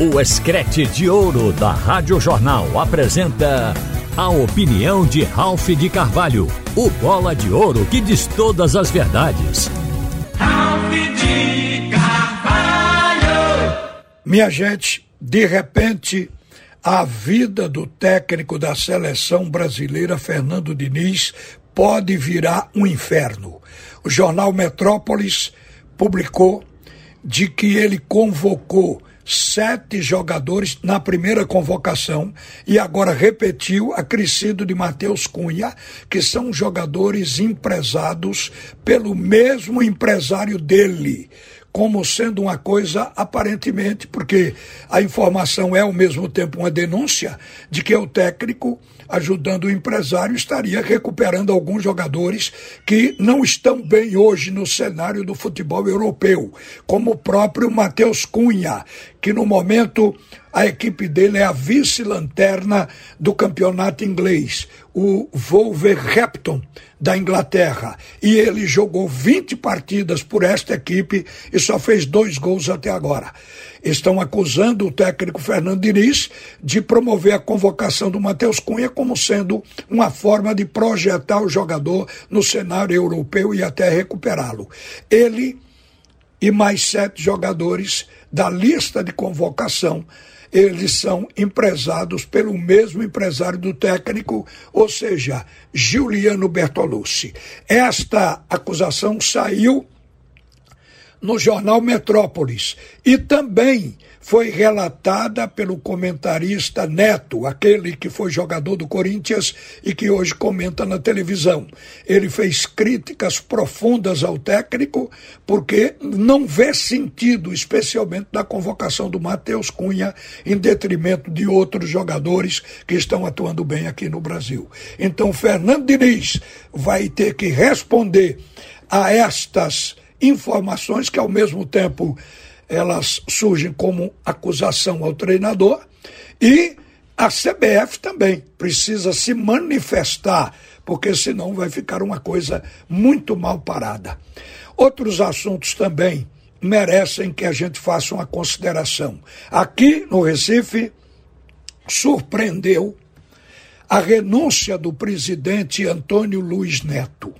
O Escrete de Ouro da Rádio Jornal apresenta a opinião de Ralph de Carvalho, o bola de ouro que diz todas as verdades. Ralph de Carvalho! Minha gente, de repente, a vida do técnico da seleção brasileira, Fernando Diniz, pode virar um inferno. O jornal Metrópolis publicou de que ele convocou sete jogadores na primeira convocação e agora repetiu acrescido de Matheus Cunha, que são jogadores empresados pelo mesmo empresário dele como sendo uma coisa aparentemente, porque a informação é ao mesmo tempo uma denúncia de que o técnico, ajudando o empresário, estaria recuperando alguns jogadores que não estão bem hoje no cenário do futebol europeu, como o próprio Matheus Cunha, que no momento a equipe dele é a vice-lanterna do campeonato inglês, o Wolverhampton da Inglaterra. E ele jogou 20 partidas por esta equipe e só fez dois gols até agora. Estão acusando o técnico Fernando Diniz de promover a convocação do Matheus Cunha como sendo uma forma de projetar o jogador no cenário europeu e até recuperá-lo. Ele e mais sete jogadores da lista de convocação eles são empresados pelo mesmo empresário do técnico, ou seja, Giuliano Bertolucci. Esta acusação saiu no jornal Metrópolis e também foi relatada pelo comentarista Neto, aquele que foi jogador do Corinthians e que hoje comenta na televisão. Ele fez críticas profundas ao técnico porque não vê sentido, especialmente na convocação do Matheus Cunha, em detrimento de outros jogadores que estão atuando bem aqui no Brasil. Então, Fernando Diniz vai ter que responder a estas informações que, ao mesmo tempo, elas surgem como acusação ao treinador e a CBF também precisa se manifestar, porque senão vai ficar uma coisa muito mal parada. Outros assuntos também merecem que a gente faça uma consideração. Aqui no Recife, surpreendeu a renúncia do presidente Antônio Luiz Neto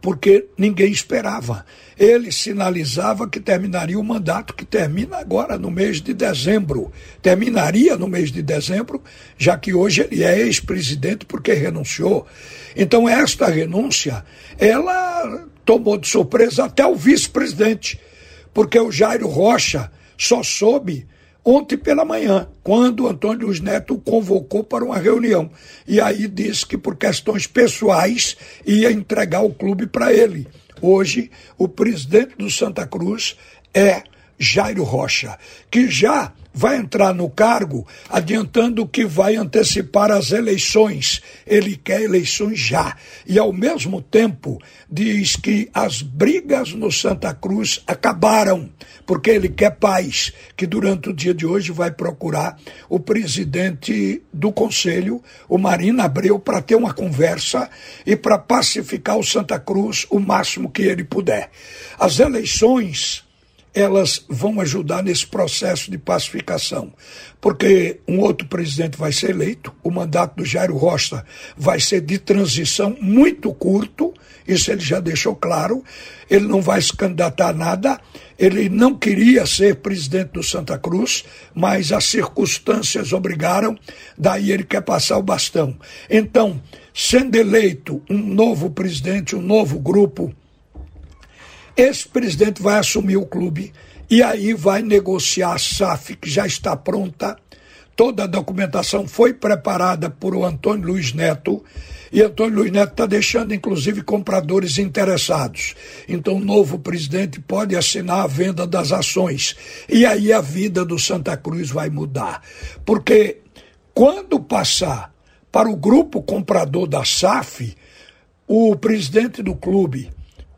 porque ninguém esperava. Ele sinalizava que terminaria o mandato, que termina agora no mês de dezembro. Terminaria no mês de dezembro, já que hoje ele é ex-presidente porque renunciou. Então, esta renúncia, ela tomou de surpresa até o vice-presidente, porque o Jairo Rocha só soube ontem pela manhã, quando Antônio Luiz Neto convocou para uma reunião. E aí disse que por questões pessoais ia entregar o clube para ele. Hoje, o presidente do Santa Cruz é Jairo Rocha, que já vai entrar no cargo adiantando que vai antecipar as eleições. Ele quer eleições já. E, ao mesmo tempo, diz que as brigas no Santa Cruz acabaram, porque ele quer paz, que durante o dia de hoje vai procurar o presidente do conselho, o Marina Abreu, para ter uma conversa e para pacificar o Santa Cruz o máximo que ele puder. As eleições elas vão ajudar nesse processo de pacificação. Porque um outro presidente vai ser eleito, o mandato do Jairo Rocha vai ser de transição muito curto, isso ele já deixou claro. Ele não vai se candidatar a nada, ele não queria ser presidente do Santa Cruz, mas as circunstâncias obrigaram, daí ele quer passar o bastão. Então, sendo eleito um novo presidente, um novo grupo, esse presidente vai assumir o clube e aí vai negociar a SAF, que já está pronta. Toda a documentação foi preparada por o Antônio Luiz Neto. E Antônio Luiz Neto está deixando, inclusive, compradores interessados. Então, o novo presidente pode assinar a venda das ações. E aí a vida do Santa Cruz vai mudar. Porque quando passar para o grupo comprador da SAF, o presidente do clube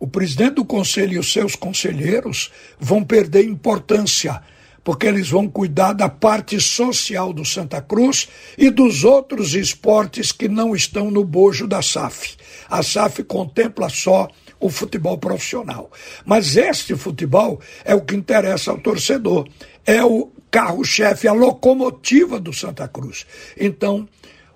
o presidente do conselho e os seus conselheiros vão perder importância, porque eles vão cuidar da parte social do Santa Cruz e dos outros esportes que não estão no bojo da SAF. A SAF contempla só o futebol profissional. Mas este futebol é o que interessa ao torcedor. É o carro-chefe, a locomotiva do Santa Cruz. Então,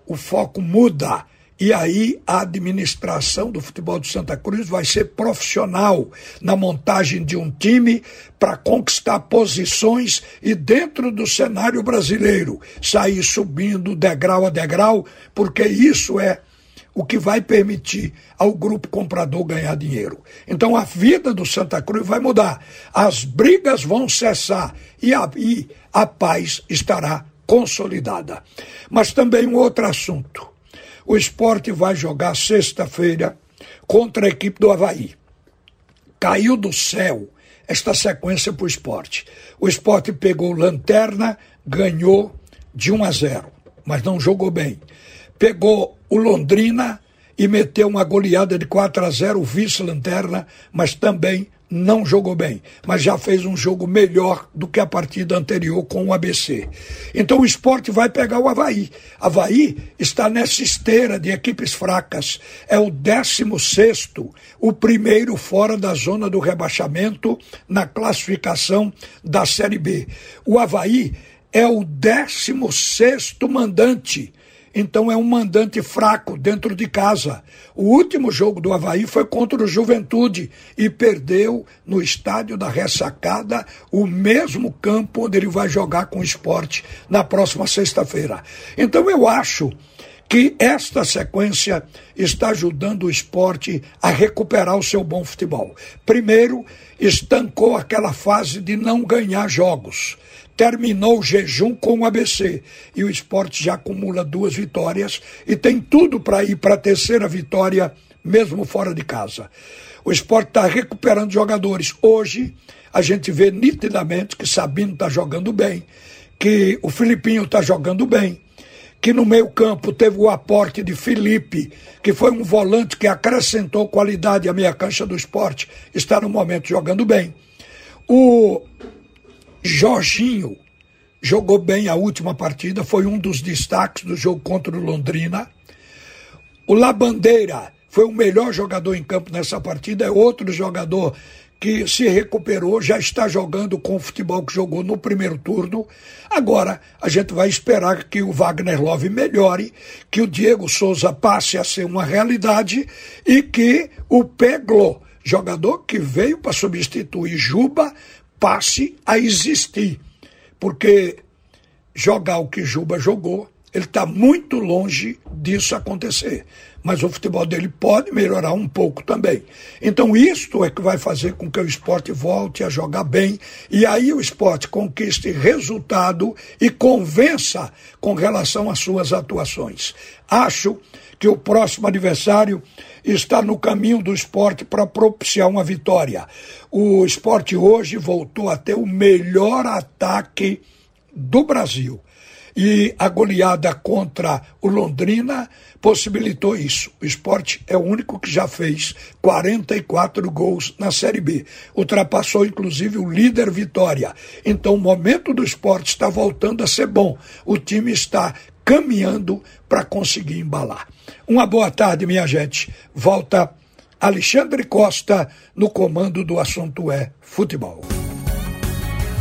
o foco muda. E aí a administração do futebol de Santa Cruz vai ser profissional na montagem de um time para conquistar posições e dentro do cenário brasileiro sair subindo degrau a degrau, porque isso é o que vai permitir ao grupo comprador ganhar dinheiro. Então a vida do Santa Cruz vai mudar, as brigas vão cessar e a, e a paz estará consolidada. Mas também um outro assunto. O esporte vai jogar sexta-feira contra a equipe do Havaí. Caiu do céu esta sequência para o esporte. O esporte pegou lanterna, ganhou de 1 a 0, mas não jogou bem pegou o Londrina e meteu uma goleada de 4 a 0, vice-lanterna, mas também não jogou bem, mas já fez um jogo melhor do que a partida anterior com o ABC. Então o esporte vai pegar o Havaí. Havaí está nessa esteira de equipes fracas. É o 16, o primeiro fora da zona do rebaixamento na classificação da Série B. O Havaí é o 16 mandante então é um mandante fraco dentro de casa. O último jogo do Havaí foi contra o Juventude e perdeu no estádio da Ressacada, o mesmo campo onde ele vai jogar com o esporte na próxima sexta-feira. Então eu acho que esta sequência está ajudando o esporte a recuperar o seu bom futebol. Primeiro, estancou aquela fase de não ganhar jogos terminou o jejum com o ABC. E o esporte já acumula duas vitórias e tem tudo para ir para a terceira vitória, mesmo fora de casa. O esporte está recuperando jogadores. Hoje, a gente vê nitidamente que Sabino está jogando bem, que o Filipinho está jogando bem, que no meio-campo teve o aporte de Felipe, que foi um volante que acrescentou qualidade à meia cancha do esporte, está no momento jogando bem. O Jorginho jogou bem a última partida, foi um dos destaques do jogo contra o Londrina. O Labandeira foi o melhor jogador em campo nessa partida, é outro jogador que se recuperou, já está jogando com o futebol que jogou no primeiro turno. Agora a gente vai esperar que o Wagner Love melhore, que o Diego Souza passe a ser uma realidade e que o Peglo, jogador que veio para substituir Juba, passe a existir. Porque jogar o que Juba jogou, ele está muito longe disso acontecer. Mas o futebol dele pode melhorar um pouco também. Então, isto é que vai fazer com que o esporte volte a jogar bem. E aí o esporte conquiste resultado e convença com relação às suas atuações. Acho que o próximo adversário está no caminho do esporte para propiciar uma vitória. O esporte hoje voltou a ter o melhor ataque do Brasil. E a goleada contra o Londrina possibilitou isso. O esporte é o único que já fez 44 gols na Série B. Ultrapassou, inclusive, o líder Vitória. Então, o momento do esporte está voltando a ser bom. O time está caminhando para conseguir embalar. Uma boa tarde, minha gente. Volta Alexandre Costa no comando do assunto é futebol.